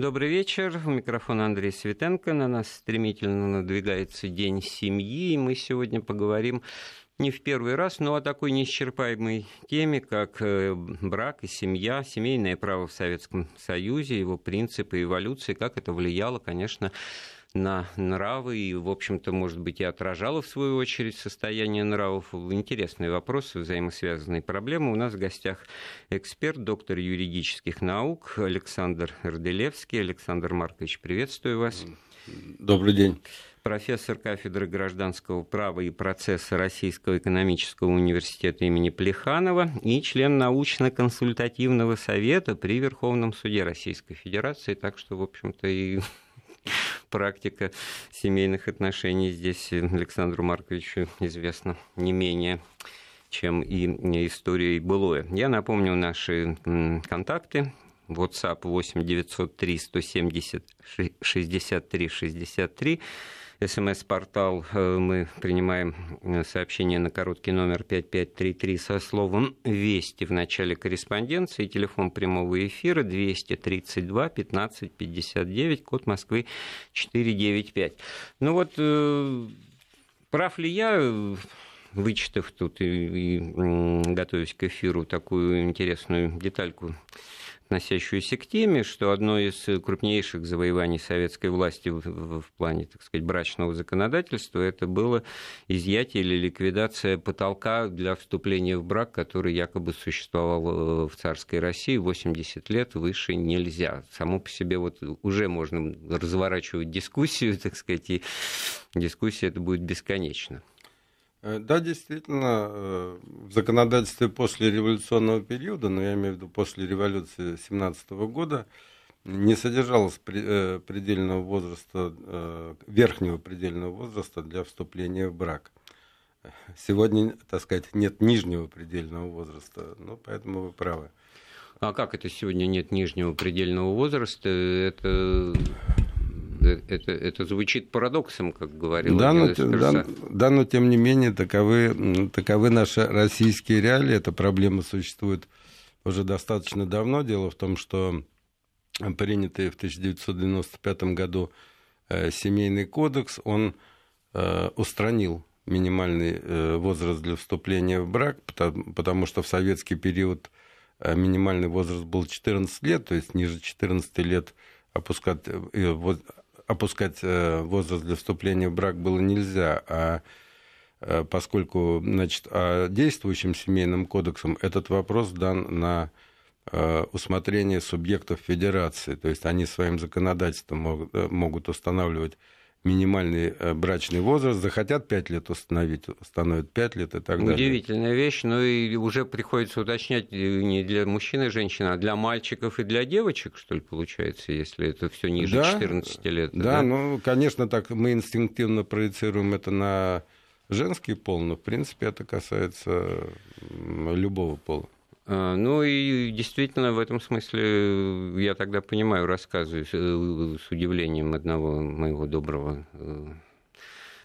Добрый вечер. У микрофона Андрей Светенко. На нас стремительно надвигается День семьи. И мы сегодня поговорим не в первый раз, но о такой неисчерпаемой теме, как э, брак и семья, семейное право в Советском Союзе, его принципы эволюции, как это влияло, конечно, нравы и, в общем-то, может быть, и отражало, в свою очередь, состояние нравов. Интересные вопросы, взаимосвязанные проблемы. У нас в гостях эксперт, доктор юридических наук Александр Эрделевский. Александр Маркович, приветствую вас. Добрый день профессор кафедры гражданского права и процесса Российского экономического университета имени Плеханова и член научно-консультативного совета при Верховном суде Российской Федерации. Так что, в общем-то, и практика семейных отношений здесь Александру Марковичу известна не менее чем и история и былое. Я напомню наши контакты. WhatsApp 8 903 170 63 63 СМС-портал э, мы принимаем э, сообщение на короткий номер 5533 со словом «Вести» в начале корреспонденции. Телефон прямого эфира 232 15 59, код Москвы 495. Ну вот, э, прав ли я вычитав тут и, и готовясь к эфиру такую интересную детальку относящуюся к теме, что одно из крупнейших завоеваний советской власти в, в, в плане, так сказать, брачного законодательства, это было изъятие или ликвидация потолка для вступления в брак, который якобы существовал э, в царской России 80 лет, выше нельзя. Само по себе вот уже можно разворачивать дискуссию, так сказать, и дискуссия это будет бесконечна. Э, да, действительно, э, в законодательстве после революционного периода, но я имею в виду после революции 17 года, не содержалось э, предельного возраста, верхнего предельного возраста для вступления в брак. Сегодня, так сказать, нет нижнего предельного возраста, ну, поэтому вы правы. А как это сегодня нет нижнего предельного возраста? Это это, это звучит парадоксом, как говорил да, но, да, да, но тем не менее таковы, таковы наши российские реалии. Эта проблема существует уже достаточно давно. Дело в том, что принятый в 1995 году э, семейный кодекс, он э, устранил минимальный возраст для вступления в брак, потому, потому что в советский период минимальный возраст был 14 лет, то есть ниже 14 лет опускать, опускать э, возраст для вступления в брак было нельзя, а э, поскольку значит, действующим семейным кодексом этот вопрос дан на э, усмотрение субъектов федерации, то есть они своим законодательством могут устанавливать минимальный э, брачный возраст, захотят 5 лет установить, установят 5 лет и так далее. Удивительная вещь, но и уже приходится уточнять э, не для мужчин и женщин, а для мальчиков и для девочек, что ли, получается, если это все ниже да, 14 лет. Да, да, ну, конечно, так мы инстинктивно проецируем это на женский пол, но, в принципе, это касается любого пола. А, ну и действительно в этом смысле э, я тогда понимаю рассказы с э, удивлением одного моего доброго э,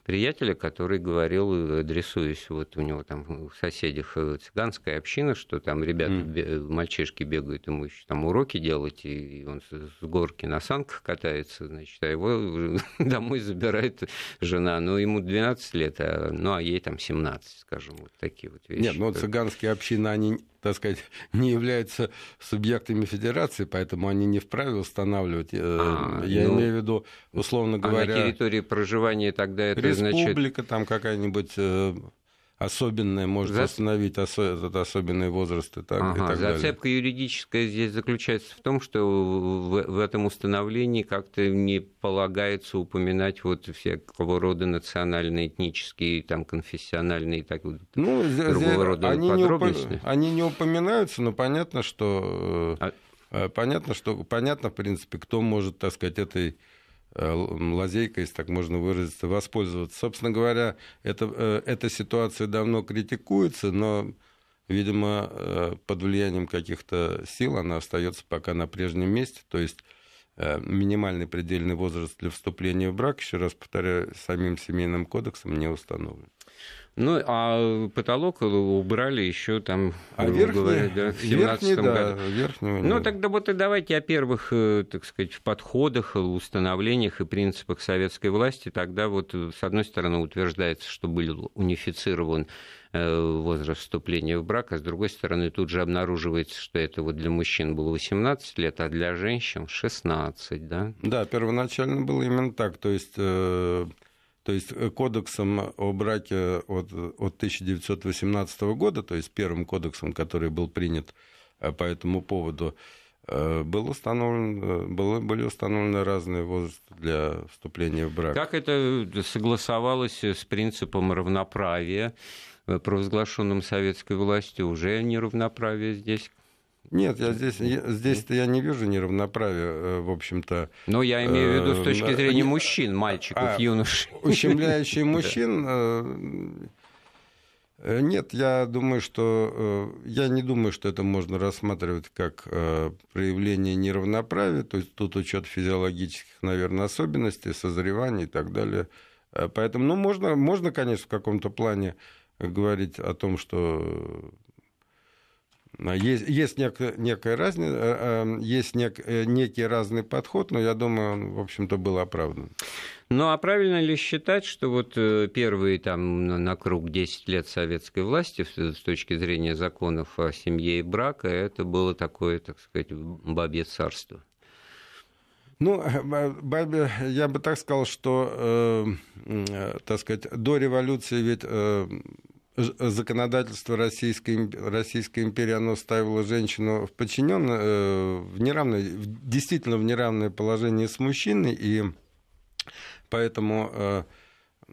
приятеля, который говорил, адресуясь, вот у него там в соседях цыганская община, что там ребята, mm. мальчишки бегают, ему еще там уроки делать, и он с горки на санках катается, значит, а его домой забирает жена, ну, ему 12 лет, а, ну, а ей там 17, скажем, вот такие вот вещи. Нет, ну, цыганские общины, они так сказать, не являются субъектами федерации, поэтому они не вправе устанавливать. Э, а, Я ну, имею в виду, условно говоря... А на территории проживания тогда это республика, значит... там какая-нибудь э, особенное может За... остановить осо... этот особенный возраст и так, ага, и так Зацепка далее. юридическая здесь заключается в том, что в, в этом установлении как-то не полагается упоминать вот всякого рода национальные, этнические, там, конфессиональные так, ну, другого рода они подробности. Не уп... Они не упоминаются, но понятно, что... А... Э, понятно, что понятно, в принципе, кто может, так сказать, этой Э, лазейкой, если так можно выразиться, воспользоваться. Собственно говоря, это, э, эта ситуация давно критикуется, но, видимо, э, под влиянием каких-то сил она остается пока на прежнем месте. То есть минимальный предельный возраст для вступления в брак, еще раз повторяю, самим семейным кодексом не установлен. Ну, а потолок убрали еще там, а верхний, говоря, да, в 17 году. Да, верхний, ну, тогда вот и давайте о первых, э, так сказать, в подходах, установлениях и принципах советской власти. Тогда вот, э, с одной стороны, утверждается, что был унифицирован э, возраст вступления в брак, а с другой стороны тут же обнаруживается, что это вот для мужчин было 18 лет, а для женщин 16, да? Да, первоначально было именно так, то есть то есть э, кодексом о браке от, от 1918 года, то есть первым кодексом, который был принят э, по этому поводу, э, был установлен, было, были установлены разные возрасты для вступления в брак. Как это согласовалось с принципом равноправия, провозглашенным советской властью? Уже неравноправие здесь? Нет, я здесь, здесь-то я не вижу неравноправия, э, в общем-то. Но я имею в виду с точки э, зрения мужчин, мальчиков, а, юношей. Ущемляющий мужчин... Э, нет, я думаю, что я не думаю, что это можно рассматривать как проявление неравноправия, то есть тут учет физиологических, наверное, особенностей, созревания и так далее. Поэтому, ну, можно, можно, конечно, в каком-то плане говорить о том, что а есть, есть некая, некая разница, э, э, есть нек, э, некий разный подход, но я думаю, он, в общем-то, был оправдан. Ну а правильно ли считать, что вот первые там на круг 10 лет советской власти с точки зрения законов о семье и брака, это было такое, так сказать, бабье царство? Ну, бабе, я бы так сказал, что, э, так сказать, до революции ведь э, законодательство Российской, Российской империи, оно ставило женщину в подчиненное, э, в неравное, действительно в неравное положение с мужчиной, и поэтому, э,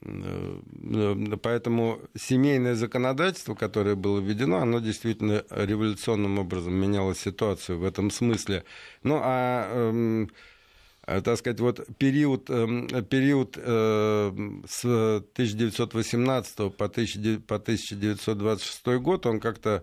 э, поэтому семейное законодательство, которое было введено, оно действительно революционным образом меняло ситуацию в этом смысле. Ну, а эм, Э, так сказать, вот период, эм, период э, с 1918 по 1926 год, он как-то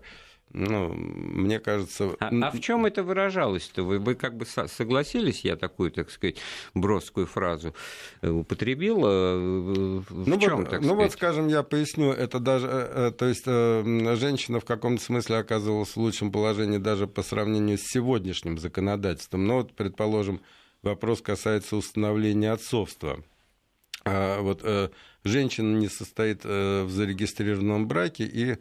ну, мне кажется... А, а в чем это выражалось-то? Вы, вы как бы согласились, я такую, так сказать, броскую фразу э, употребил? В ну, чем, вот, так ну вот, скажем, я поясню, это даже, то есть женщина в каком-то смысле оказывалась в лучшем положении даже по сравнению с сегодняшним законодательством. Но вот, предположим, вопрос касается установления отцовства. А вот э, женщина не состоит э, в зарегистрированном браке и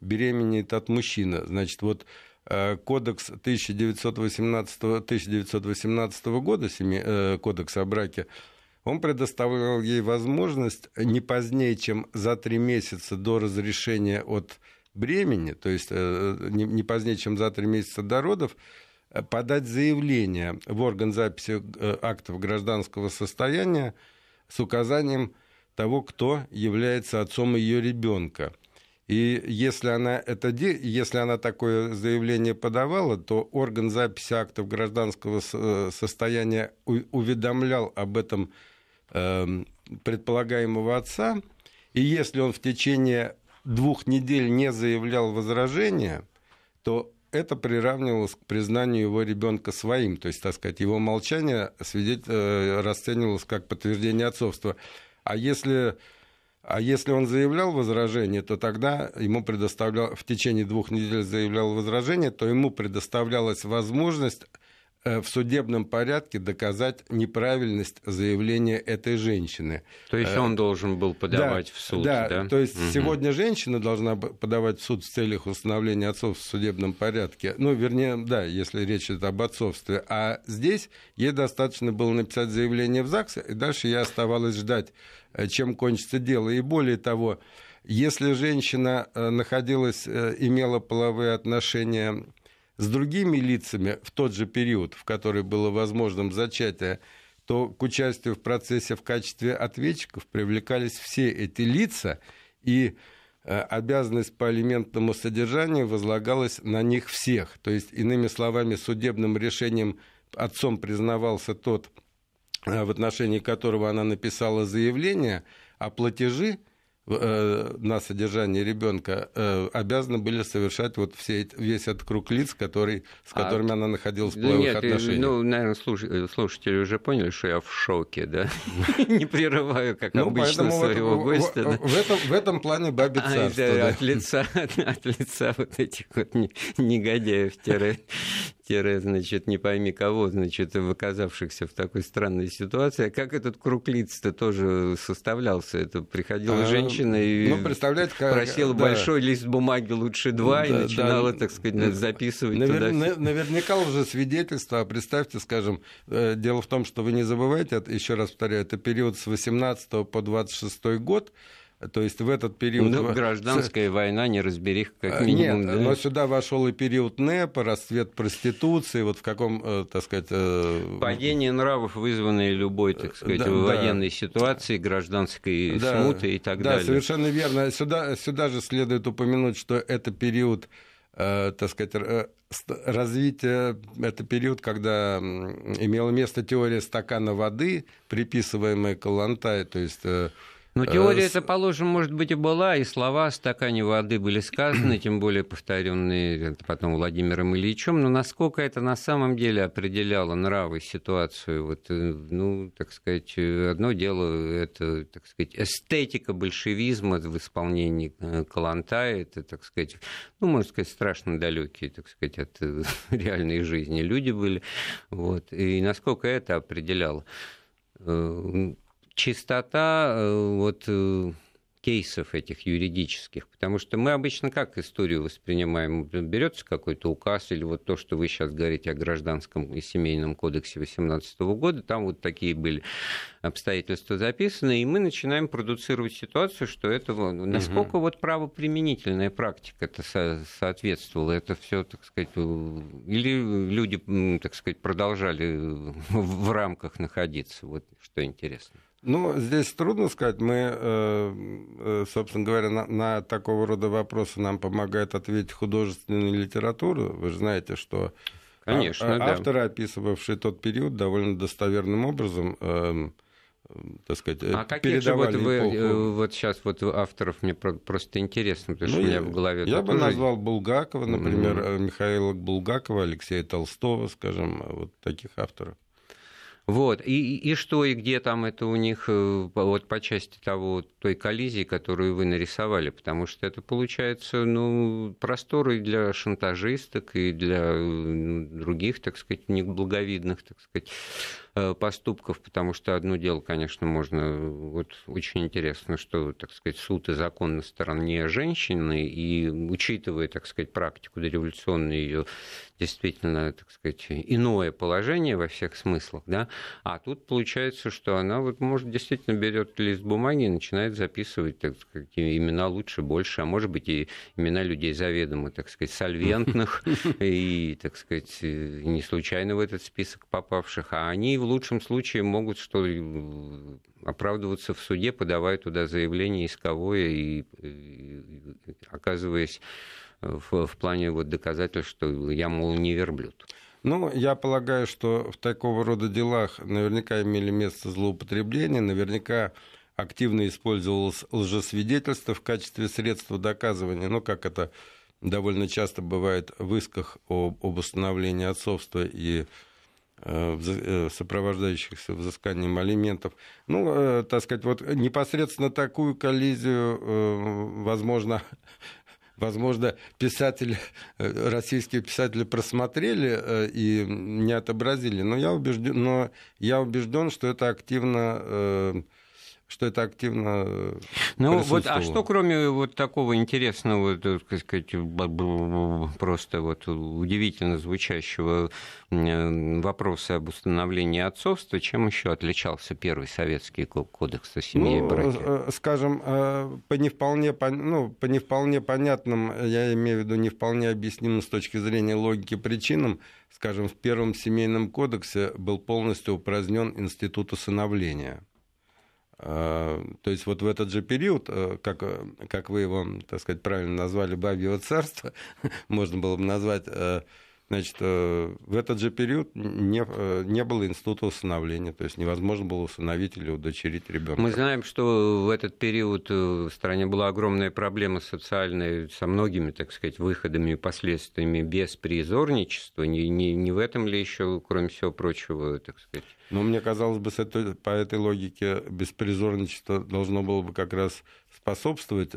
беременеет от мужчины. Значит, вот э, кодекс 1918, 1918 года, семи, кодекс о браке, он предоставлял ей возможность не позднее, чем за три месяца до разрешения от бремени, то есть не позднее, чем за три месяца до родов, подать заявление в орган записи э, актов гражданского состояния с указанием того, кто является отцом ее ребенка. И если она, это, если она такое заявление подавала, то орган записи актов гражданского э, состояния уведомлял об этом эм, предполагаемого отца, и если он в течение двух недель не заявлял возражения, то это приравнивалось к признанию его ребенка своим, то есть, так сказать, его молчание свидетель, э, расценивалось как подтверждение отцовства. А если, а если он заявлял возражение, то тогда ему предоставлял, в течение двух недель заявлял возражение, то ему предоставлялась возможность в судебном порядке доказать неправильность заявления этой женщины. То есть он должен был подавать да, в суд, да? Да, то есть угу. сегодня женщина должна подавать в суд в целях установления отцовства в судебном порядке. Ну, вернее, да, если речь идет об отцовстве. А здесь ей достаточно было написать заявление в ЗАГС, и дальше ей оставалось ждать, э, чем кончится дело. И более того, если женщина находилась, имела половые отношения с другими лицами в тот же период, в который было возможным зачатие, то к участию в процессе в качестве ответчиков привлекались все эти лица, и э, обязанность по алиментному содержанию возлагалась на них всех. То есть, иными словами, судебным решением отцом признавался тот, э, в отношении которого она написала заявление, а платежи Э, на содержание ребенка э, обязаны были совершать вот все, весь этот круг лиц, который, с а которыми а, она находилась в половых нет, отношениях. Ну, наверное, слушатели уже поняли, что я в шоке, да? Не прерываю, как ну, обычно, своего гостя. В этом плане бабе царство. От лица вот этих вот негодяев тире, значит, не пойми кого, значит, оказавшихся в такой странной ситуации. А как этот круг лиц-то тоже составлялся? Это приходила а, женщина и ну, представляете, как, просила да. большой лист бумаги, лучше два, да, и начинала, да, так сказать, записывать навер, туда. Наверняка уже свидетельство, а представьте, скажем, э, дело в том, что вы не забывайте, еще раз повторяю, это период с 18 по 26 год, то есть в этот период... Ну, гражданская война, не разберих, как а, минимум. Нет, да? но сюда вошел и период НЭПа, расцвет проституции, вот в каком, э, так сказать... Э, Падение нравов, вызванное любой, так сказать, да, военной да. ситуацией, гражданской да, смуты и так да, далее. Да, совершенно верно. Сюда, сюда же следует упомянуть, что это период, э, так сказать, развитие, это период, когда имела место теория стакана воды, приписываемая Калантай, то есть ну, теория это, положим, может быть, и была, и слова о стакане воды были сказаны, тем более повторенные потом Владимиром Ильичем, но насколько это на самом деле определяло нравы, ситуацию, вот, э, ну, так сказать, одно дело, это, так сказать, эстетика большевизма в исполнении э, Каланта, это, так сказать, ну, можно сказать, страшно далекие, так сказать, от э, реальной жизни люди были, вот, и насколько это определяло чистота э, вот, э, кейсов этих юридических, потому что мы обычно как историю воспринимаем? Берется какой-то указ или вот то, что вы сейчас говорите о гражданском и семейном кодексе 18 года, там вот такие были обстоятельства записаны, и мы начинаем продуцировать ситуацию, что это насколько угу. вот правоприменительная практика это со- соответствовала, это все, так сказать, или люди, так сказать, продолжали в рамках находиться, вот что интересно. Ну, здесь трудно сказать. Мы, э, э, собственно говоря, на, на такого рода вопросы нам помогает ответить художественная литература. Вы же знаете, что Конечно, а, да. авторы, описывавшие тот период, довольно достоверным образом э, так сказать, а каких же вот вы эпоху. вот сейчас вот авторов мне просто интересно, потому ну, что у меня в голове... Я бы назвал Булгакова, например, mm-hmm. Михаила Булгакова, Алексея Толстого, скажем, вот таких авторов. Вот. И, и что, и где там это у них э, вот по части того, той коллизии, которую вы нарисовали, потому что это получается, ну, просторы для шантажисток и для ну, других, так сказать, неблаговидных, так сказать, Э, поступков, потому что одно дело, конечно, можно... Вот очень интересно, что, так сказать, суд и закон на стороне женщины, и учитывая, так сказать, практику дореволюционную ее действительно, так сказать, иное положение во всех смыслах, да, а тут получается, что она вот, может, действительно берет лист бумаги и начинает записывать, так сказать, имена лучше, больше, а может быть и имена людей заведомо, так сказать, сольвентных и, так сказать, не случайно в этот список попавших, а они в лучшем случае могут что оправдываться в суде, подавая туда заявление исковое и, и оказываясь в, в плане вот доказательств, что я, мол, не верблюд. Ну, я полагаю, что в такого рода делах наверняка имели место злоупотребления, наверняка активно использовалось лжесвидетельство в качестве средства доказывания, ну, как это довольно часто бывает в исках об, об установлении отцовства и сопровождающихся взысканием алиментов. Ну, э, так сказать, вот непосредственно такую коллизию, возможно, возможно, писатели, российские писатели просмотрели и не отобразили, но я убежден, но я убежден, что это активно что это активно э, Ну вот, а что кроме вот такого интересного, э, так сказать, просто вот удивительно звучащего вопроса об установлении отцовства, чем еще отличался первый советский кодекс о семье ну, и браке? Э, скажем, по не вполне, ну, по не вполне понятным, я имею в виду не вполне объяснимым с точки зрения логики причинам, скажем, в первом семейном кодексе был полностью упразднен институт усыновления. А, то есть вот в этот же период, э, как, э, как вы его, так сказать, правильно назвали, «Бабьего царства», можно было бы назвать, э, Значит, э, в этот же период не, э, не было института усыновления, то есть невозможно было усыновить или удочерить ребенка. Мы знаем, что в этот период э, в стране была огромная проблема социальная со многими, так сказать, выходами и последствиями беспризорничества. Не, не, не в этом ли еще, кроме всего прочего, так сказать? Ну, мне казалось бы, по этой логике беспризорничество должно было бы как раз способствовать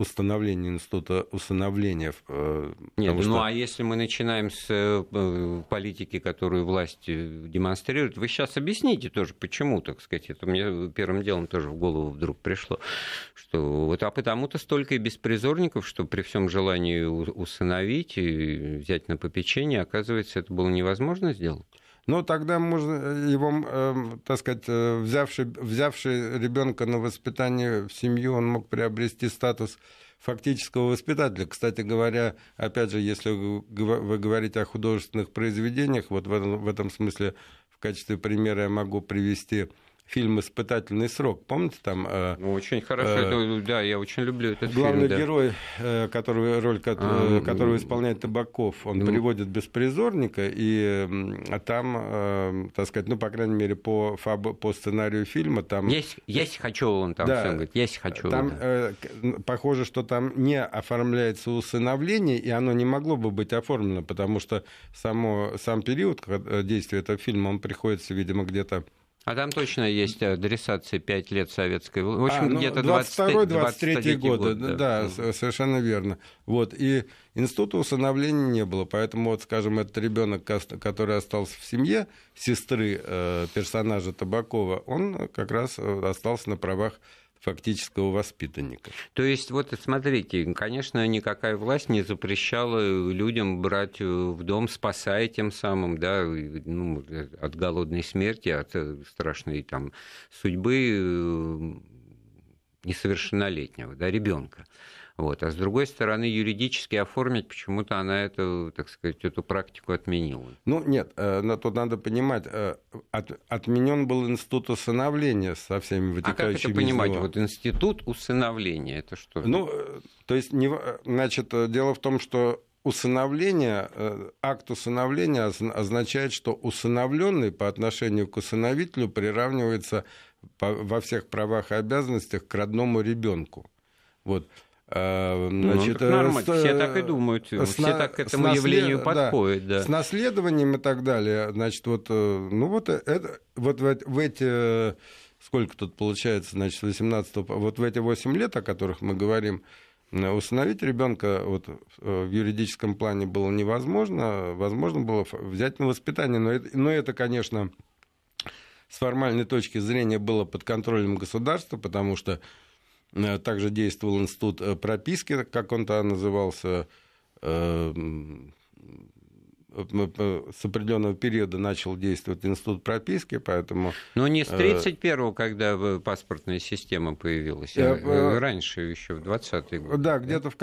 установления института усыновления. Э, Нет, ну что... а если мы начинаем с э, политики, которую власть э, демонстрирует, вы сейчас объясните тоже, почему, так сказать, это мне первым делом тоже в голову вдруг пришло, что вот а потому-то столько и беспризорников, что при всем желании усыновить и взять на попечение, оказывается, это было невозможно сделать. Ну, тогда можно э, его, э, так сказать, э, взявший, взявший ребенка на воспитание в семью, он мог приобрести статус фактического воспитателя. Кстати говоря, опять же, если вы говорите о художественных произведениях, вот в этом, в этом смысле в качестве примера я могу привести фильм «Испытательный срок». Помните там? Э, ну, очень хорошо, э, да, я очень люблю этот главный фильм. Главный герой, э, который, роль а, которого исполняет Табаков, он ну, приводит беспризорника, и а там, э, так сказать, ну, по крайней мере, по, фаб, по сценарию фильма там... Есть, есть хочу, он там да, говорит, есть хочу. Там да. э, похоже, что там не оформляется усыновление, и оно не могло бы быть оформлено, потому что само, сам период э, действия этого фильма, он приходится, видимо, где-то а там точно есть адресация 5 лет советской. В общем, а, ну, где-то 22-23 годы. Год, да, да, совершенно верно. Вот. И института усыновления не было. Поэтому, вот, скажем, этот ребенок, который остался в семье сестры э, персонажа Табакова, он как раз э, остался на правах фактического воспитанника. То есть, вот смотрите, конечно, никакая власть не запрещала людям брать в дом, спасая тем самым, да, ну, от голодной смерти, от страшной там судьбы э, несовершеннолетнего, да, ребенка. Вот. А с другой стороны, юридически оформить почему-то она эту, так сказать, эту практику отменила. Ну, нет, э, но тут надо понимать, э, от, отменен был институт усыновления со всеми вытекающими А как это понимать? Вот институт усыновления, это что? Ну, э, то есть, не, значит, дело в том, что усыновление, акт усыновления означает, что усыновленный по отношению к усыновителю приравнивается во всех правах и обязанностях к родному ребенку. Вот. А, ну, значит, ну, нормально, с, все так и думают, с, все так к этому наслед... явлению подходят. Да, да. С наследованием и так далее, значит, вот, э, ну вот, это, вот в, в эти, сколько тут получается, значит, 18 вот в эти 8 лет, о которых мы говорим, усыновить ребенка вот, э, в юридическом плане было невозможно, возможно было взять на воспитание, но это, но это конечно, с формальной точки зрения было под контролем государства, потому что Э, также действовал институт э, прописки, как он то назывался, э, с определенного периода начал действовать институт прописки, поэтому... Но не с 31-го, когда паспортная система появилась, а раньше, еще в 20-е годы. Да, где-то, в,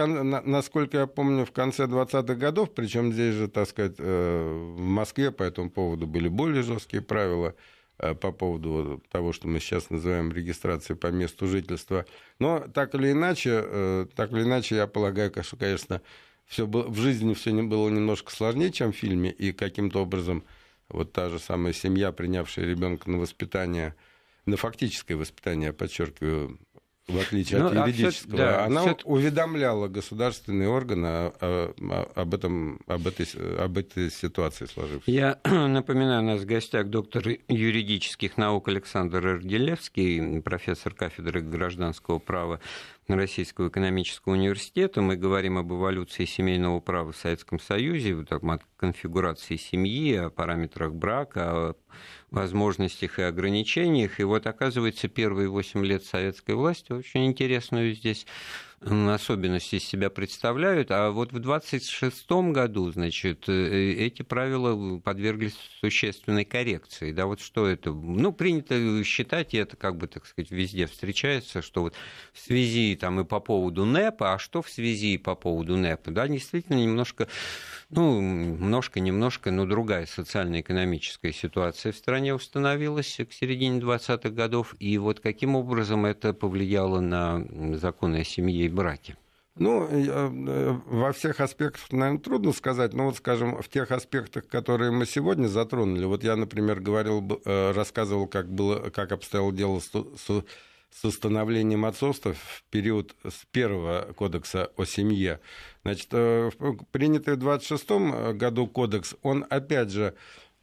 насколько я помню, в конце 20-х годов, причем здесь же, так сказать, в Москве по этому поводу были более жесткие правила. Э, по поводу того, что мы сейчас называем регистрацией по месту жительства. Но так или иначе, э, так или иначе, я полагаю, что, конечно, все было, в жизни все было немножко сложнее, чем в фильме, и каким-то образом вот та же самая семья, принявшая ребенка на воспитание, на фактическое воспитание, я подчеркиваю, в отличие ну, от а юридического, а да, она все... уведомляла государственные органы об, этом, об, этой, об этой ситуации сложившейся. Я напоминаю, у нас в гостях доктор юридических наук Александр Эрделевский, профессор кафедры гражданского права Российского экономического университета. Мы говорим об эволюции семейного права в Советском Союзе, о конфигурации семьи, о параметрах брака, о возможностях и ограничениях. И вот, оказывается, первые восемь лет советской власти очень интересную здесь особенности из себя представляют. А вот в 26 году, значит, э, эти правила подверглись существенной коррекции. Да, вот что это? Ну, принято считать, и это как бы, так сказать, везде встречается, что вот в связи там и по поводу НЭПа, а что в связи по поводу НЭПа? Да, действительно, немножко, ну, немножко-немножко, но другая социально-экономическая ситуация в стране установилась к середине 20-х годов. И вот каким образом это повлияло на законы о семье и браке? Ну, во всех аспектах, наверное, трудно сказать, но вот, скажем, в тех аспектах, которые мы сегодня затронули, вот я, например, говорил, рассказывал, как, было, как обстояло дело с, с, с установлением отцовства в период с первого кодекса о семье. Значит, принятый в 26 году кодекс, он, опять же,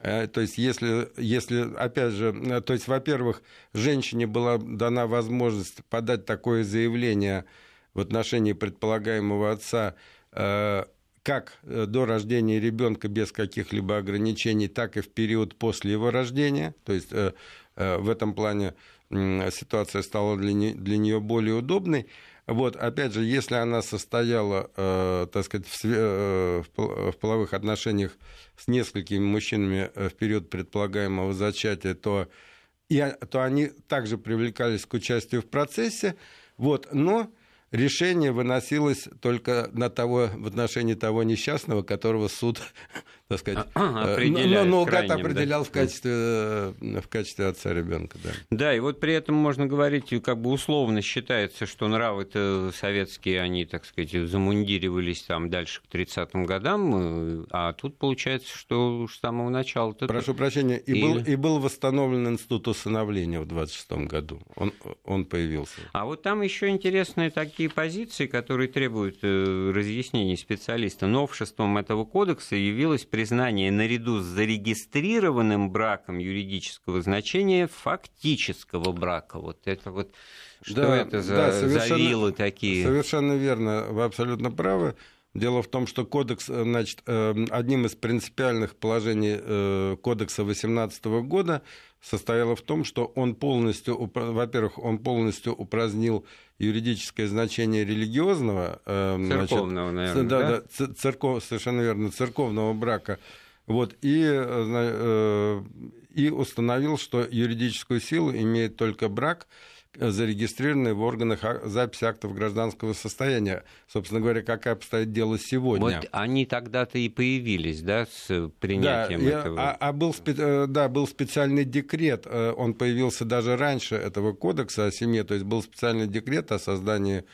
Э, то есть, если, если, опять же, э, то есть, во-первых, женщине была дана возможность подать такое заявление в отношении предполагаемого отца э, как до рождения ребенка без каких-либо ограничений, так и в период после его рождения. То есть в этом плане ситуация стала для нее более удобной. Вот, опять же, если она состояла, э, так сказать, в, э, в половых отношениях с несколькими мужчинами э, в период предполагаемого зачатия, то, и, то они также привлекались к участию в процессе. Вот, но решение выносилось только на того, в отношении того несчастного, которого суд, так сказать, а, э, ну, ну, крайним, определял да? в, качестве, э, в качестве отца ребенка. Да. да, и вот при этом можно говорить, как бы условно считается, что нравы-то советские, они, так сказать, замундиривались там дальше к 30-м годам, э, а тут получается, что с самого начала... Прошу прощения, и, и... Был, и был восстановлен институт усыновления в 26-м году. Он, он появился. А вот там еще интересные такие позиции, которые требуют разъяснений специалиста. Новшеством этого кодекса явилось признание наряду с зарегистрированным браком юридического значения фактического брака. Вот это вот что да, это за, да, за вилы такие? Совершенно верно, вы абсолютно правы. Дело в том, что кодекс, э, значит, э, одним из принципиальных положений кодекса 2018 года состояло в том, что он полностью, во-первых, он полностью упразднил юридическое значение религиозного... Э, церковного, значит, наверное, да? Да, церков, совершенно верно, церковного брака. Вот, и, э, и установил, что юридическую силу имеет только брак, зарегистрированные в органах записи актов гражданского состояния. Собственно говоря, как обстоит дело сегодня. Вот они тогда-то и появились, да, с принятием да, этого? А, а был, э, да, был специальный декрет, э, он появился даже раньше этого кодекса о семье, то есть был специальный декрет о создании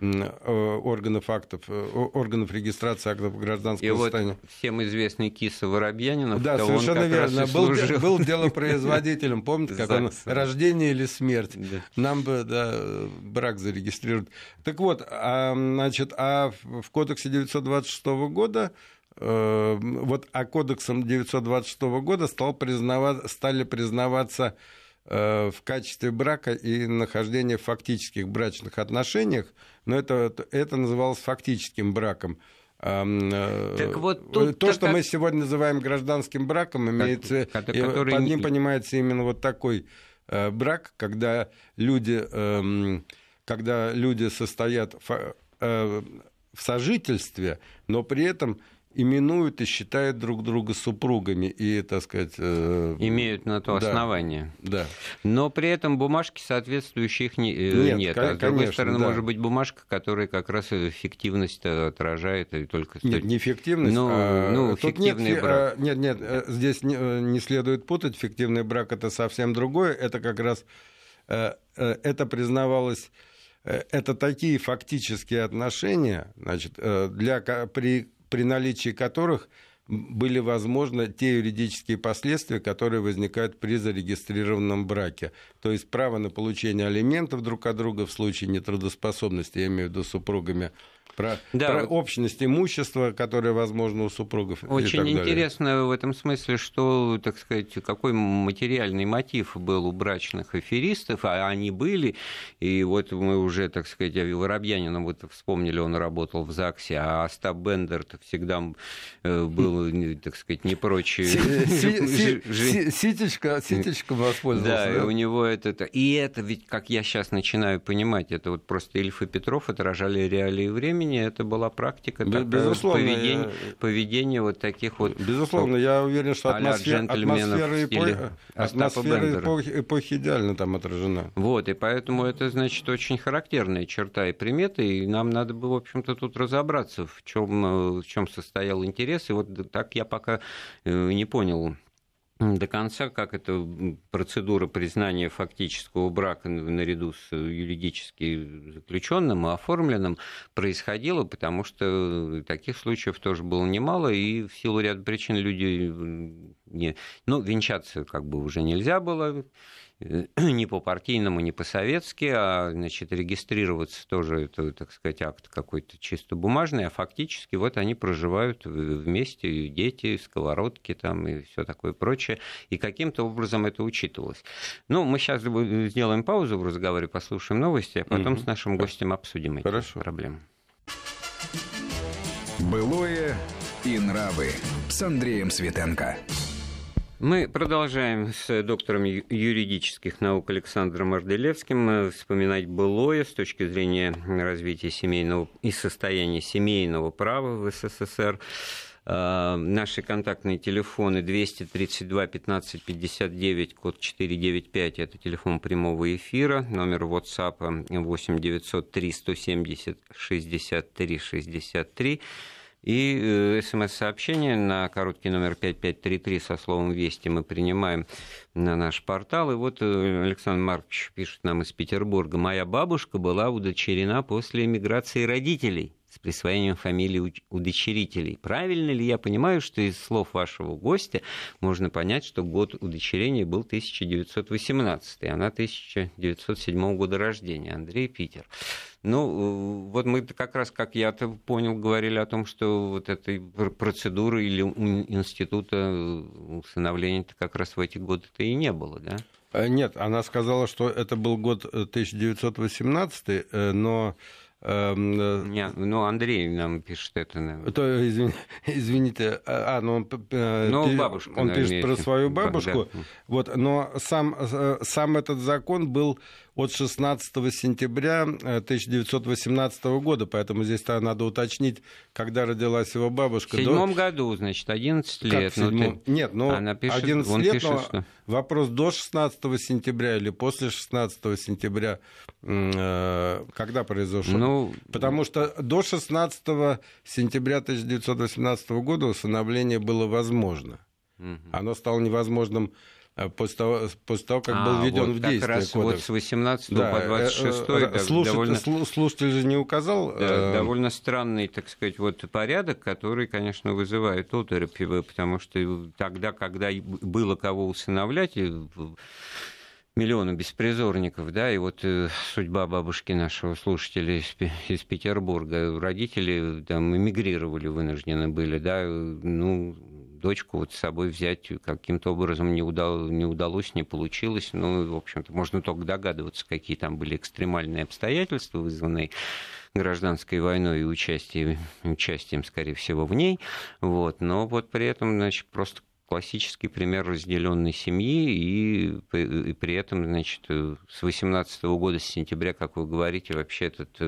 органов актов, э, органов регистрации актов гражданского и состояния. Вот всем известный Киса Воробьянинов, да, совершенно верно. Был, был делопроизводителем, помните, как он рождение или смерть. Да. Нам бы да, брак зарегистрировать. Так вот, а, значит, а в кодексе 926 года э, вот а кодексом 926 года стал признавать, стали признаваться Э, в качестве брака и нахождения в фактических брачных отношениях, но это, это называлось фактическим браком. Э, так вот тут то, что как... мы сегодня называем гражданским браком, имеется, как, который... под ним понимается именно вот такой э, брак, когда люди, эм, когда люди состоят в сожительстве, но при этом именуют и считают друг друга супругами и, так сказать... Э... Имеют на то да, основание. Да. Но при этом бумажки соответствующих не, э, нет. нет. А с другой конечно, стороны, да. может быть бумажка, которая как раз эффективность отражает и только... Нет, не эффективность, ну, а... Ну, фиктивный нет, брак. Нет, нет, э, здесь не, э, не следует путать. Фиктивный брак – это совсем другое. Это как раз... Это признавалось это такие фактические отношения, значит, для, при при наличии которых были возможны те юридические последствия, которые возникают при зарегистрированном браке. То есть право на получение алиментов друг от друга в случае нетрудоспособности, я имею в виду супругами, про, да, про вот... общность имущества, которое возможно у супругов. Очень интересно в этом смысле, что, так сказать, какой материальный мотив был у брачных аферистов, а они были, и вот мы уже, так сказать, Воробьянина вот вспомнили, он работал в ЗАГСе, а Остап Бендер всегда э, был, так сказать, не прочь... Ситечка, ситечка воспользовался. Да, у него это... И это ведь, как я сейчас начинаю понимать, это вот просто Ильф и Петров отражали реалии времени, времени это была практика Безусловно, поведения, я... поведения вот таких вот... Безусловно, я уверен, что атмосфера, атмосфера, эпохи, атмосфера эпохи, эпохи идеально там отражена. Вот, и поэтому это, значит, очень характерная черта и примета, и нам надо бы, в общем-то, тут разобраться, в чем, в чем состоял интерес, и вот так я пока э, не понял до конца, как эта процедура признания фактического брака наряду с юридически заключенным и оформленным происходила, потому что таких случаев тоже было немало, и в силу ряда причин люди не... Ну, венчаться как бы уже нельзя было, Э, не по-партийному, не по-советски, а значит, регистрироваться тоже, это, так сказать, акт какой-то чисто бумажный, а фактически вот они проживают вместе, дети, сковородки там и все такое прочее, и каким-то образом это учитывалось. Ну, мы сейчас сделаем паузу в разговоре, послушаем новости, а потом угу. с нашим гостем обсудим эти Хорошо. проблемы. Былое и нравы с Андреем Светенко. Мы продолжаем с доктором юридических наук Александром Арделевским э, вспоминать былое с точки зрения развития семейного и состояния семейного права в СССР. Э, наши контактные телефоны 232 15 59, код 495, это телефон прямого эфира, номер WhatsApp 8 903 170 63 63. И э, смс-сообщение на короткий номер 5533 со словом «Вести» мы принимаем на наш портал. И вот э, Александр Маркович пишет нам из Петербурга. «Моя бабушка была удочерена после эмиграции родителей с присвоением фамилии удочерителей. Правильно ли я понимаю, что из слов вашего гостя можно понять, что год удочерения был 1918, а она 1907 года рождения, Андрей Питер. Ну, вот мы как раз, как я понял, говорили о том, что вот этой процедуры или института усыновления как раз в эти годы-то и не было, да? Э, нет, она сказала, что это был год 1918, э, э, но Эм, э, Не, ну, Андрей нам пишет это. Наверное. То, извини, извините, а, а, ну он, э, ну, бабушка, он пишет про свою бабушку. Да. Вот, но сам, э, сам этот закон был от 16 сентября 1918 года, поэтому здесь надо уточнить, когда родилась его бабушка. В седьмом до... году, значит, 11 лет. Как, ну, ты... Нет, ну, Она пишет, 11 он лет, пишет, но что... вопрос до 16 сентября или после 16 сентября, когда произошел? Ну, Потому что до 16 сентября 1918 года усыновление было возможно. Угу. Оно стало невозможным э, после того, после того как а, был введен вот в действие. Как раз кодекс. вот с 18 да, по 26 э, э, слушатель, довольно... слушатель же не указал. Да, довольно странный, так сказать, вот порядок, который, конечно, вызывает оторопь, потому что тогда, когда было кого усыновлять, миллионы беспризорников, да, и вот э, судьба бабушки нашего слушателя из, из Петербурга. Родители там эмигрировали, вынуждены были, да, ну, дочку вот с собой взять каким-то образом не, удал, не удалось, не получилось. Ну, в общем-то, можно только догадываться, какие там были экстремальные обстоятельства, вызванные гражданской войной и участием, участием, скорее всего, в ней. Вот. Но вот при этом, значит, просто классический пример разделенной семьи, и, и при этом, значит, с 18 года, с сентября, как вы говорите, вообще этот э,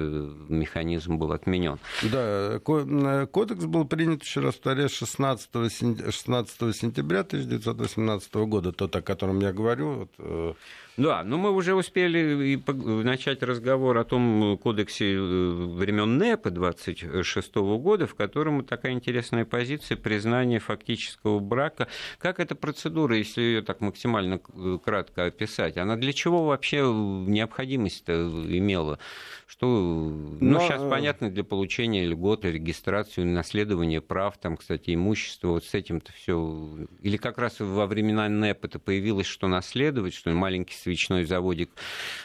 механизм был отменен. Да, кодекс был принят, еще раз повторяю, 16, 16 сентября 1918 года, тот, о котором я говорю. Вот, э, да, но мы уже успели начать разговор о том кодексе э, времен НЭПа 26 года, в котором такая интересная позиция признания фактического брака. Как эта процедура, если ее так максимально кратко описать, она для чего вообще необходимость имела? Что, ну, Но... сейчас понятно, для получения льготы, регистрацию, наследования прав, там, кстати, имущества, вот с этим-то все. Или как раз во времена НЭП это появилось, что наследовать, что маленький свечной заводик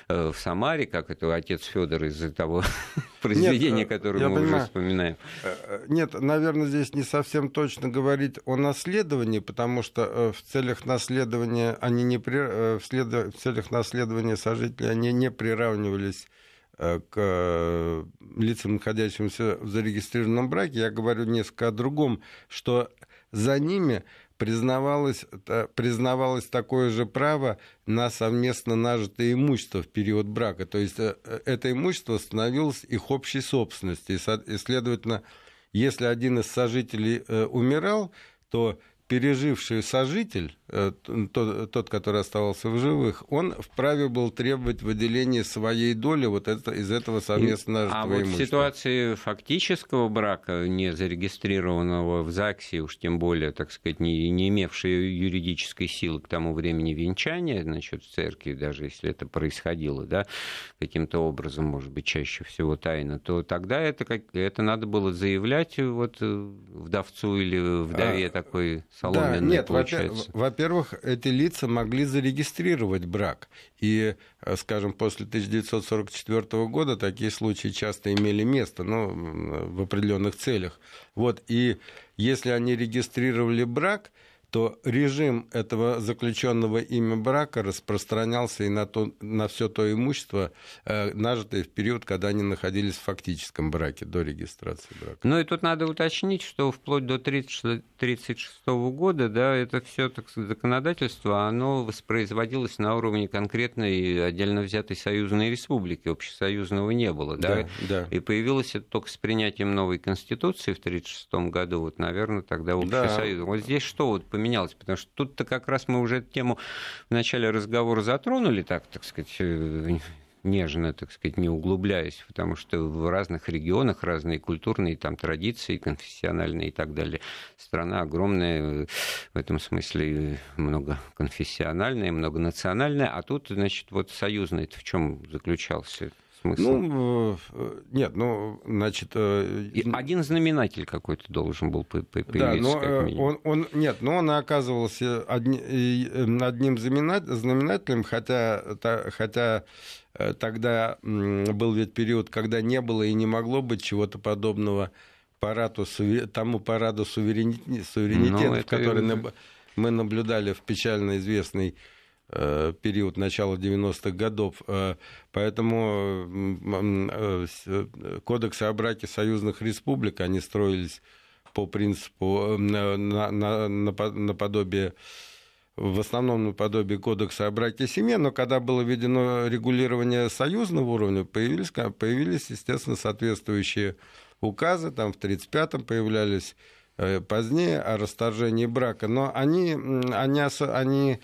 э, в Самаре, как это отец Федор из-за того произведения, Нет, которое мы понимаю. уже вспоминаем. Э, э, нет, наверное, здесь не совсем точно говорить о наследовании, потому что в целях наследования они не при... в, след... в целях наследования сожителей они не приравнивались Э, к э, лицам, находящимся в зарегистрированном браке, я говорю несколько о другом, что за ними признавалось, признавалось такое же право на совместно нажитое имущество в период брака. То есть э, это имущество становилось их общей собственностью. И, следовательно, если один из сожителей умирал, то переживший сожитель, э, тот, тот, который оставался в живых, он вправе был требовать выделения своей доли вот это, из этого совместно нажитого А вот имущества. в ситуации фактического брака, не зарегистрированного в ЗАГСе, уж тем более, так сказать, не, не имевшей юридической силы к тому времени венчания, значит, в церкви, даже если это происходило, да, каким-то образом, может быть, чаще всего тайно, то тогда это, как, это надо было заявлять вот э, вдовцу или вдове А, такой Да, соломенной, нет, получается. во-первых, эти лица могли зарегистрировать брак. И, э, скажем, после 1944 года такие случаи часто имели место, но в определенных целях. Вот, и если они регистрировали брак, то режим этого заключенного ими брака распространялся и на, то, на все то имущество, э, нажитое в период, когда они находились в фактическом браке, до регистрации брака. Ну и тут надо уточнить, что вплоть до 1936 года, да, это все так сказать, законодательство, оно воспроизводилось на уровне конкретной отдельно взятой союзной республики, общесоюзного не было, да, Да, да. и появилось это только с принятием новой конституции в 1936 году, вот, наверное, тогда общесоюз. Вот здесь что вот поменялось, потому что тут-то как раз мы уже эту тему в начале разговора затронули, так, так сказать, э, нежно, так сказать, не углубляясь, потому что в разных регионах разные культурные там традиции, конфессиональные и так далее. Страна огромная, в этом смысле многоконфессиональная, многонациональная, а тут, значит, вот союзный в чем заключался смысл? Ну, э, нет, ну, значит... э, И один знаменатель какой-то должен был по- по- Да, появиться, но как э, минимум. он, он нет, но он оказывался одни- одним знаменателем, хотя, хотя тогда был ведь период, когда не было и не могло быть чего-то подобного параду, тому параду суверени- суверенитетов, Ну, это который мы наблюдали в печально известный период начала 90-х годов. Э, Поэтому э, э, кодексы о браке союзных республик, они строились по принципу э, на- на- на- напо- наподобие в основном наподобие кодекса о браке и семье, но когда было введено регулирование союзного уровня, появились, появились естественно, соответствующие указы, там в 1935-м появлялись э, позднее о расторжении брака, но они, они, они э,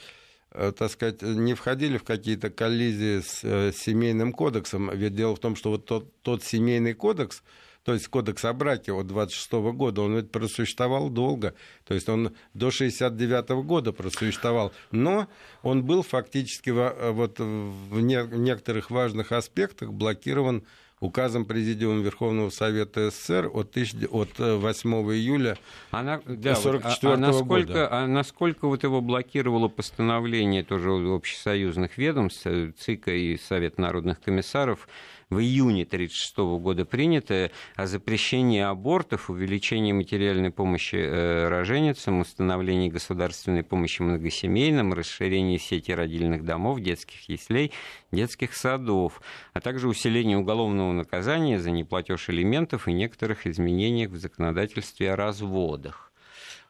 так сказать, не входили в какие-то коллизии с э, семейным кодексом. Ведь дело в том, что вот тот, тот семейный кодекс, то есть кодекс о браке от 26 года, он ведь просуществовал долго. То есть он до 69 года просуществовал. Но он был фактически во- вот в не- некоторых важных аспектах блокирован указом Президиума Верховного Совета СССр от, 1000 от э, 8 июля А, на- да, вот, 44 а, а насколько, года. а насколько вот его блокировало постановление тоже общесоюзных ведомств, э, ЦИКа и Совет народных комиссаров, в июне 1936 года принятое о запрещении абортов, увеличении материальной помощи э, роженицам, установлении государственной помощи многосемейным, расширении сети родильных домов, детских яслей, детских садов, а также усилении уголовного наказания за неплатеж элементов и некоторых изменениях в законодательстве о разводах.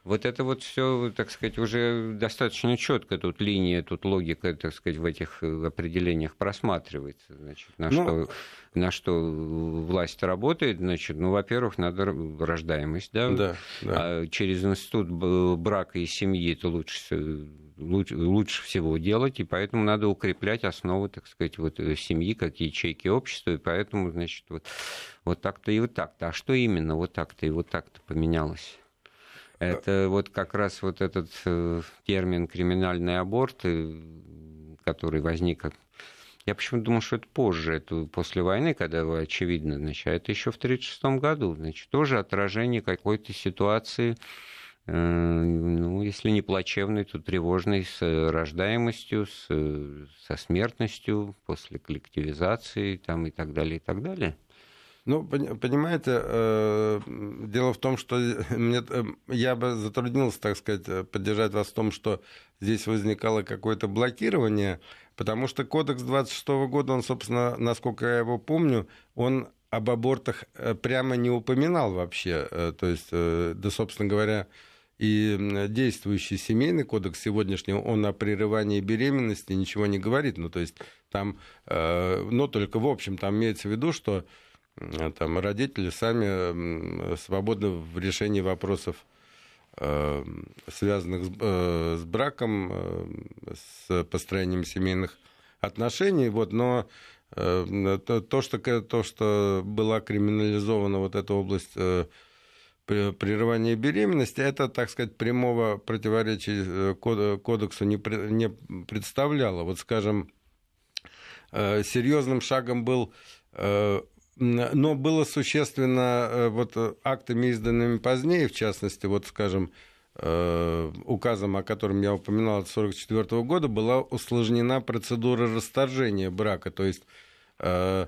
Вот это вот все, так сказать, уже достаточно четко тут линия, тут логика, так сказать, в этих э, определениях просматривается. Значит, на, Ну, что, на что власть работает, значит, ну, во-первых, надо рождаемость, да, Да, да. а через институт брака и семьи это лучше, лучше, лучше всего делать, и поэтому надо укреплять основы, так сказать, вот э, семьи как ячейки общества, и поэтому, значит, вот, вот так-то и вот так-то. А что именно вот так-то и вот так-то поменялось? Это вот как раз вот этот э, термин криминальный аборт, э, который возник я почему-то думал, что это позже, это после войны, когда очевидно, значит, это еще в 1936 году, значит, тоже отражение какой-то ситуации, э, ну, если не плачевной, то тревожной с рождаемостью, с, со смертностью после коллективизации там, и так далее, и так далее. Ну, пони- понимаете, э, дело в том, что мне, э, я бы затруднился, так сказать, э, поддержать вас в том, что здесь возникало какое-то блокирование, потому что кодекс 26 года, он, собственно, насколько я его помню, он об абортах прямо не упоминал вообще. То есть, да, собственно говоря, и действующий семейный кодекс сегодняшний, он о прерывании беременности ничего не говорит. Ну, то есть там, ну, только в общем, там имеется в виду, что там родители сами свободны в решении вопросов связанных с браком, с построением семейных отношений. Вот, но то, что, то, что была криминализована вот эта область прерывания беременности, это, так сказать, прямого противоречия кодексу не, не представляло. Вот, скажем, серьезным шагом был но было существенно э, вот актами, изданными позднее, в частности, вот, скажем, э, указом, о котором я упоминал, от 1944 года, была усложнена процедура расторжения брака. То есть э,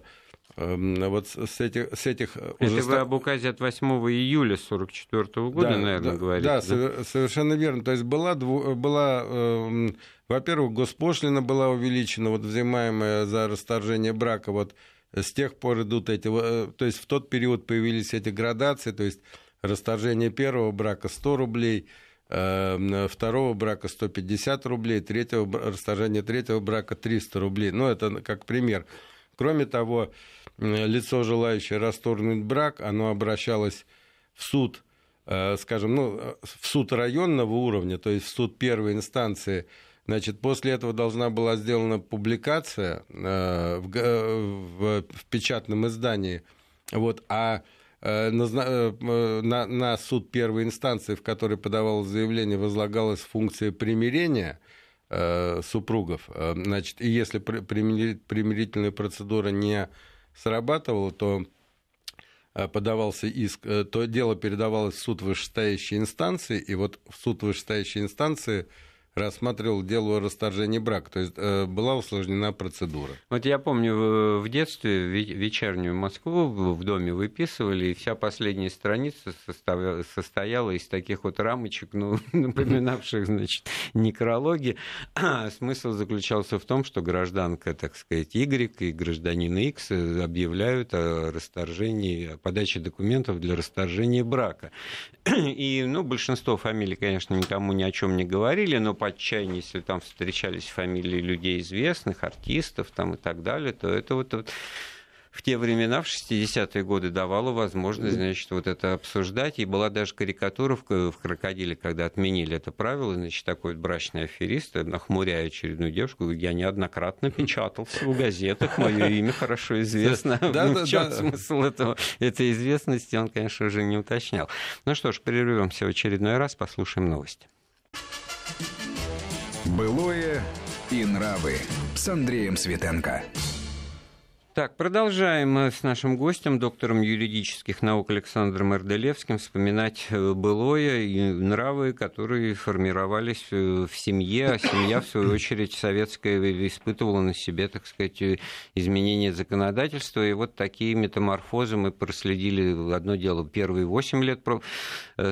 вот с этих... С этих Это ужест... вы об указе от 8 июля 1944 года, да, наверное, да, говорите. Да, да, совершенно верно. То есть была, была во-первых, госпошлина была увеличена, вот взимаемая за расторжение брака, вот с тех пор идут эти... Э, то есть в тот период появились эти градации, то есть расторжение первого брака 100 рублей, э, второго брака 150 рублей, третьего, расторжение третьего брака 300 рублей. Ну, это как пример. Кроме того, лицо, желающее расторгнуть брак, оно обращалось в суд, э, скажем, ну, в суд районного уровня, то есть в суд первой инстанции, Значит, после этого должна была сделана публикация э, в, в, в печатном издании. Вот, а э, на, э, на, на суд первой инстанции, в который подавалось заявление, возлагалась функция примирения э, супругов. Э, значит, и если примирительная процедура не срабатывала, то э, подавался иск, то дело передавалось в суд вышестоящей инстанции, и вот в суд вышестоящей инстанции рассматривал дело о расторжении брака. То есть э, была усложнена процедура. Вот я помню, в детстве вечернюю Москву в доме выписывали, и вся последняя страница состояла из таких вот рамочек, ну, напоминавших, значит, некрологи. Смысл заключался в том, что гражданка, так сказать, Y и гражданин X объявляют о расторжении, о подаче документов для расторжения брака. И, ну, большинство фамилий, конечно, никому ни о чем не говорили, но по отчаянию, если там встречались фамилии людей известных, артистов там и так далее, то это вот, вот в те времена, в 60-е годы, давало возможность, значит, вот это обсуждать. И была даже карикатура в, в «Крокодиле», когда отменили это правило, значит, такой вот брачный аферист, нахмуряя очередную девушку, я неоднократно печатался в газетах, мое имя хорошо известно. Да, в чем смысл этого, этой известности, он, конечно, уже не уточнял. Ну что ж, прервемся в очередной раз, послушаем новости. Былое и нравы с Андреем Светенко. Так, продолжаем с нашим гостем, доктором юридических наук Александром Эрделевским, вспоминать э, былое и нравы, которые формировались э, в семье, а семья, в свою очередь, советская, испытывала на себе, так сказать, э, изменения законодательства. И вот такие метаморфозы мы проследили. Одно дело, первые восемь лет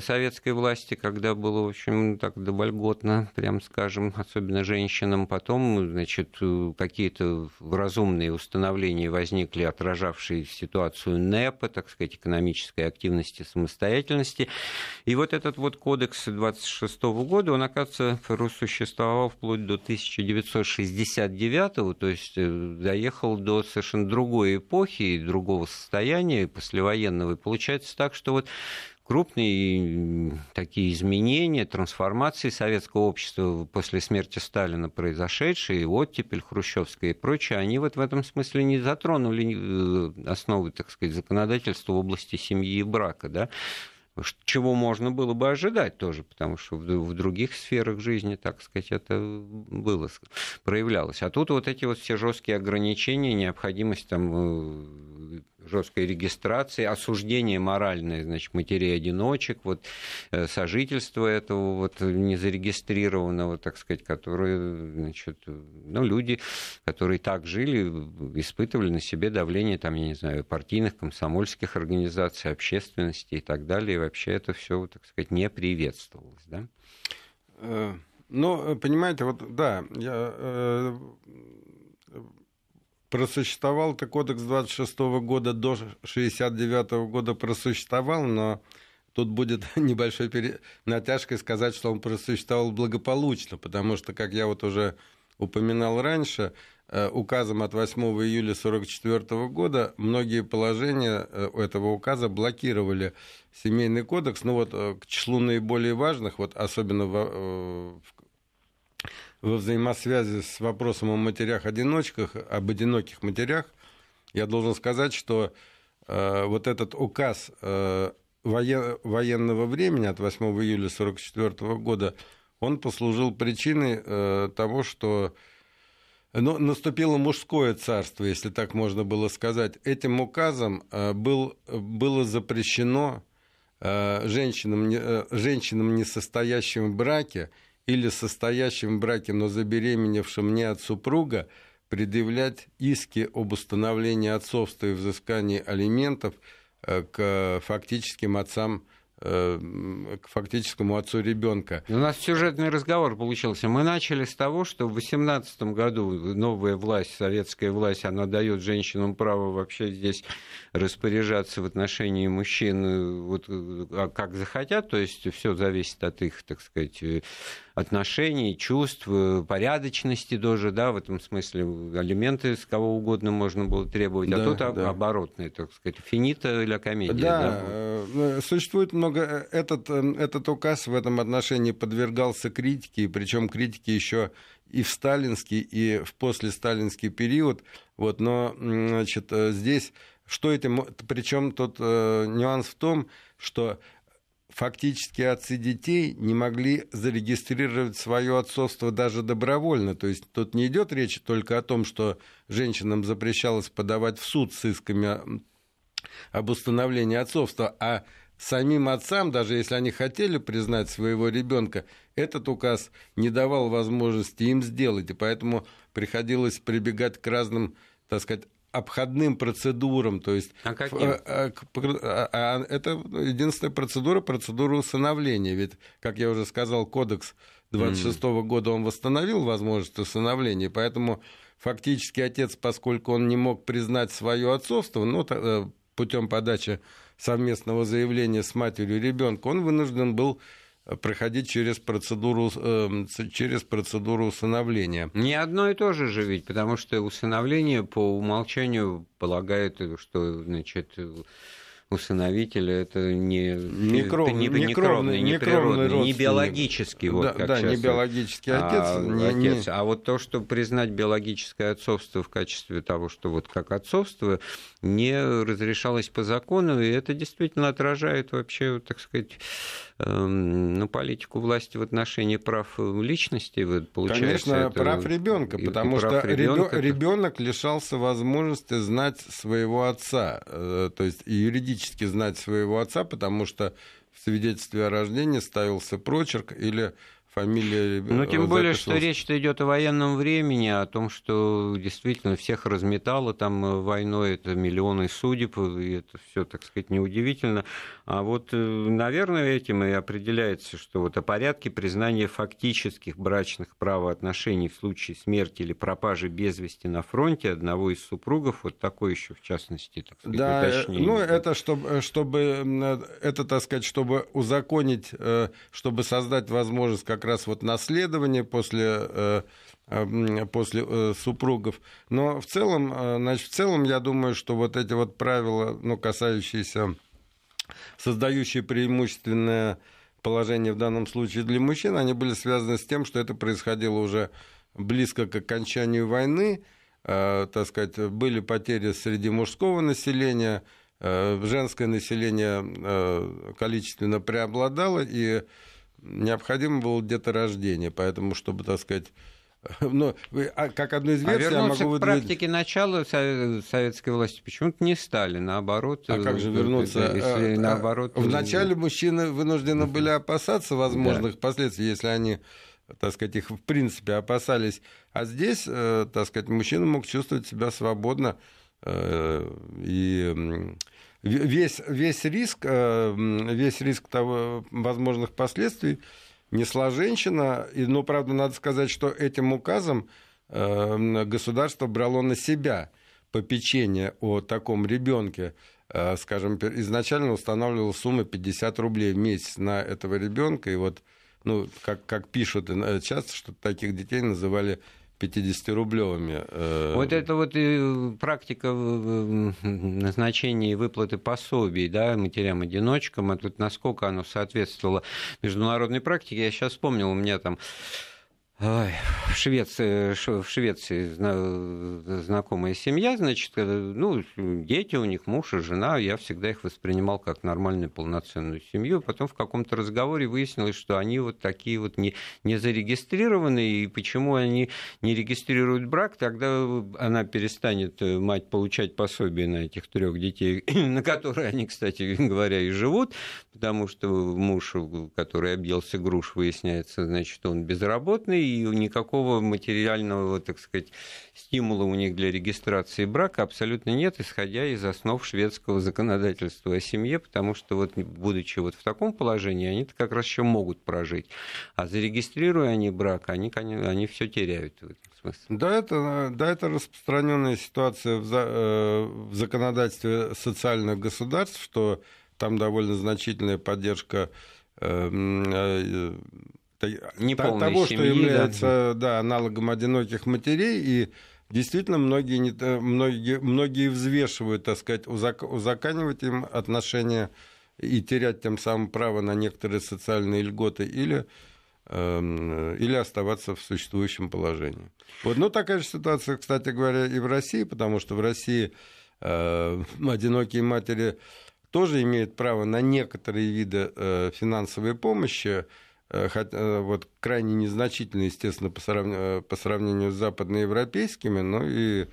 советской власти, когда было, в общем, так довольготно, прям скажем, особенно женщинам. Потом, значит, какие-то разумные установления возникли, отражавшие ситуацию НЭПа, так сказать, экономической активности, самостоятельности. И вот этот вот кодекс 26 года, он, оказывается, существовал вплоть до 1969, то есть э, доехал до совершенно другой эпохи, другого состояния, послевоенного. И получается так, что вот крупные такие изменения, трансформации советского общества после смерти Сталина произошедшие, оттепель хрущевская и прочее, они вот в этом смысле не затронули э, основы, так сказать, законодательства в области семьи и брака, да, чего можно было бы ожидать тоже, потому что в других сферах жизни, так сказать, это было, проявлялось. А тут вот эти вот все жесткие ограничения, необходимость там э, жесткой регистрации, осуждение моральное, значит, матерей-одиночек, вот э, сожительство этого вот незарегистрированного, так сказать, которые, значит, ну, люди, которые так жили, испытывали на себе давление, там, я не знаю, партийных, комсомольских организаций, общественности и так далее, и вообще это все, так сказать, не приветствовалось, да? Э, ну, понимаете, вот, да, я э, просуществовал-то кодекс 26 года до 69 года просуществовал, но тут будет небольшой пере... натяжкой сказать, что он просуществовал благополучно, потому что, как я вот уже упоминал раньше, указом от 8 июля 1944 года многие положения этого указа блокировали семейный кодекс. Ну вот к числу наиболее важных, вот особенно в, во взаимосвязи с вопросом о матерях-одиночках, об одиноких матерях, я должен сказать, что э, вот этот указ э, воен, военного времени от 8 июля 1944 года, он послужил причиной э, того, что ну, наступило мужское царство, если так можно было сказать. Этим указом э, был, было запрещено э, женщинам, э, женщинам, не состоящим в браке, или состоящим в браке, но забеременевшим не от супруга, предъявлять иски об установлении отцовства и взыскании алиментов э, к фактическим отцам Э, к фактическому отцу ребенка. У нас сюжетный разговор получился. Мы начали с того, что в 2018 году новая власть, советская власть, она дает женщинам право вообще здесь распоряжаться в отношении мужчин э, вот, а как захотят, то есть все зависит от их, так сказать, отношений, чувств, порядочности тоже, да, в этом смысле алименты с кого угодно можно было требовать, а да, тут да. оборотные, так сказать, финита или комедия. Да, да, существует много этот, э, этот указ в этом отношении подвергался критике, причем критике еще и в сталинский, и в послесталинский период. Вот, но значит, э, здесь что этим, причем тот э, нюанс в том, что фактически отцы детей не могли зарегистрировать свое отцовство даже добровольно. То есть тут не идет речь только о том, что женщинам запрещалось подавать в суд с исками об установлении отцовства, а самим отцам, даже если они хотели признать своего ребенка, этот указ не давал возможности им сделать, и поэтому приходилось прибегать к разным, так сказать, обходным процедурам, то есть а каким? А, а, а, это единственная процедура, процедура усыновления, ведь, как я уже сказал, кодекс 26 -го года он восстановил возможность усыновления, поэтому фактически отец, поскольку он не мог признать свое отцовство, ну, э, путем подачи совместного заявления с матерью ребенка, он вынужден был э, проходить через процедуру, э, через процедуру усыновления. Не одно и то же же ведь, потому что усыновление по умолчанию полагает, что значит, усыновителя это не, не, кров, это не, не, не, природный, не биологический. Вот, да, как да не биологический отец. А, не, отец. Не... а вот то, что признать биологическое отцовство в качестве того, что вот как отцовство, не разрешалось по закону, и это действительно отражает вообще, так сказать, ну, политику власти в отношении прав личности. Вот, получается, Конечно, это... прав ребенка, потому и, что ребенок, ребенок лишался возможности знать своего отца, э, то есть юридически знать своего отца, потому что в свидетельстве о рождении ставился прочерк или фамилия Ну, тем более, что речь-то идет о военном времени, о том, что действительно всех разметало там э, войной, это миллионы судеб, и это все, так сказать, неудивительно. А вот, э, наверное, этим и определяется, что вот о порядке признания фактических брачных правоотношений в случае смерти или пропажи без вести на фронте одного из супругов, вот такой еще в частности, так сказать, да, э, уточнение. Ну, это чтобы, чтобы, это, так сказать, чтобы узаконить, чтобы создать возможность как как раз вот наследование после э, э, после э, супругов. Но в целом, значит, в целом я думаю, что вот эти вот правила, ну, касающиеся, создающие преимущественное положение в данном случае для мужчин, они были связаны с тем, что это происходило уже близко к окончанию войны, так сказать, были потери среди мужского населения, женское население количественно преобладало, и необходимо было деторождение, поэтому, чтобы, так сказать, ну, а как одну из а версий, а я могу выдвинуть... к практике начала советской власти почему-то не стали, наоборот. А как же э, вернуться? Если а, наоборот... Вначале мужчины вынуждены были опасаться возможных да. последствий, если они так сказать, их в принципе опасались. А здесь, э, так сказать, мужчина мог чувствовать себя свободно э, и весь, весь риск, э, весь риск того, возможных последствий несла женщина. И, ну, правда, надо сказать, что этим указом э, государство брало на себя попечение о таком ребенке. Э, скажем, изначально устанавливала сумма 50 рублей в месяц на этого ребенка. И вот, ну, как, как пишут часто, что таких детей называли 50-рублевыми. Э, вот это вот и практика назначения выплаты пособий да, матерям-одиночкам, а тут насколько оно соответствовало международной практике. Я сейчас вспомнил, у меня там Ой, в Швеции, в Швеции знакомая семья, значит, э, ну, дети у них, муж и жена, я всегда их воспринимал как нормальную полноценную семью. Потом в каком-то разговоре выяснилось, что они вот такие вот не, не зарегистрированные, и почему они не регистрируют брак, тогда она перестанет, э, мать, получать пособие на этих трех детей, на которые они, кстати говоря, и живут, потому что муж, который объелся груш, выясняется, значит, он безработный, и никакого материального, так сказать, стимула у них для регистрации брака абсолютно нет, исходя из основ шведского законодательства о семье, потому что вот будучи вот в таком положении, они как раз еще могут прожить. А зарегистрируя они брак, они, они, все теряют в этом смысле. Да, это, да, это распространенная ситуация в, за, э, в законодательстве социальных государств, что там довольно значительная поддержка э, того, семьи, что является да. Да, аналогом одиноких матерей, и действительно многие, не, многие, многие взвешивают, так сказать, узак, узаканивать им отношения и терять тем самым право на некоторые социальные льготы или, э, или оставаться в существующем положении. Вот, ну, такая же ситуация, кстати говоря, и в России, потому что в России э, одинокие матери тоже имеют право на некоторые виды э, финансовой помощи, вот, крайне незначительно, естественно, по сравнению, э, по сравнению с западноевропейскими, но и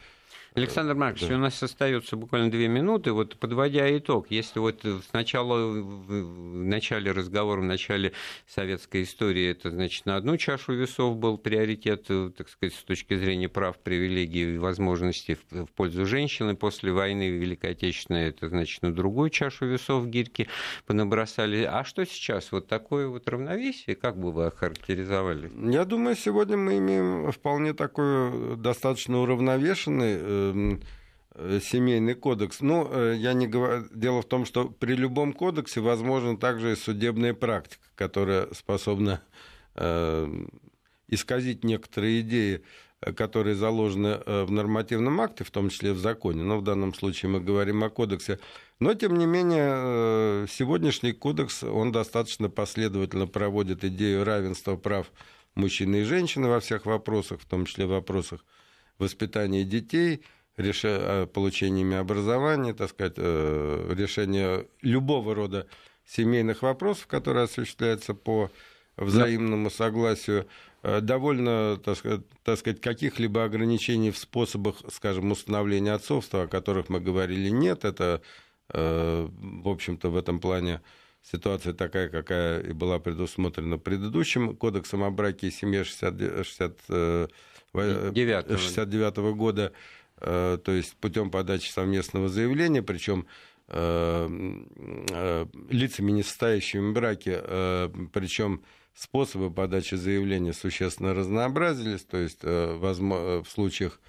Александр Маркович, да. у нас остается буквально две минуты. Вот подводя итог, если вот сначала в начале разговора, в начале советской истории, это значит на одну чашу весов был приоритет, так сказать, с точки зрения прав, привилегий и возможностей в, в пользу женщины. После войны Великой Отечественной это значит на другую чашу весов гирьки понабросали. А что сейчас? Вот такое вот равновесие, как бы вы охарактеризовали? Я думаю, сегодня мы имеем вполне такой достаточно уравновешенный э, э, семейный кодекс. Ну, э, я не говорю... Дело в том, что при любом кодексе возможна также и судебная практика, которая способна э, исказить некоторые идеи, которые заложены в нормативном акте, в том числе в законе. Но в данном случае мы говорим о кодексе. Но, тем не менее, сегодняшний кодекс, он достаточно последовательно проводит идею равенства прав мужчины и женщины во всех вопросах, в том числе в вопросах воспитание детей, реша... получениями образования, так сказать, э, решение любого рода семейных вопросов, которые осуществляются по взаимному согласию, э, довольно, так сказать, так сказать каких-либо ограничений в способах, скажем, установления отцовства, о которых мы говорили, нет. Это, э, в общем-то, в этом плане ситуация такая, какая и была предусмотрена предыдущим кодексом о браке и семье 60, 60 69 -го года, э, то есть путем подачи совместного заявления, причем э, э, лицами, не состоящими в браке, причем способы подачи заявления существенно разнообразились, то есть в случаях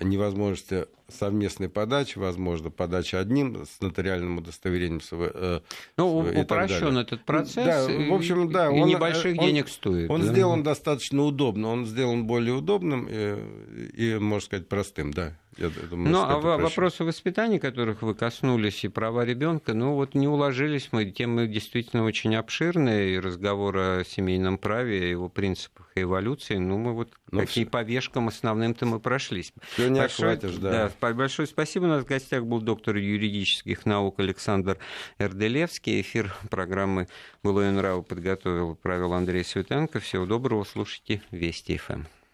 невозможности совместной подачи, возможно, подача одним с нотариальным удостоверением. Э, ну, упрощен этот процесс, да, в общем, да, и он, небольших он, денег стоит. Он да? сделан достаточно удобно, он сделан более удобным и, и можно сказать, простым, да. Думаю, ну, а вопросы воспитания, которых вы коснулись, и права ребенка, ну вот не уложились мы, темы действительно очень обширные, и разговор о семейном праве, о его принципах и эволюции, ну мы вот ну, какие все. по вешкам основным-то мы прошлись. Все не Большое, охватишь, да. да. Большое спасибо. У нас в гостях был доктор юридических наук Александр Эрделевский. Эфир программы «Былое нравы» подготовил, провел Андрей Светенко. Всего доброго, слушайте Вести ФМ.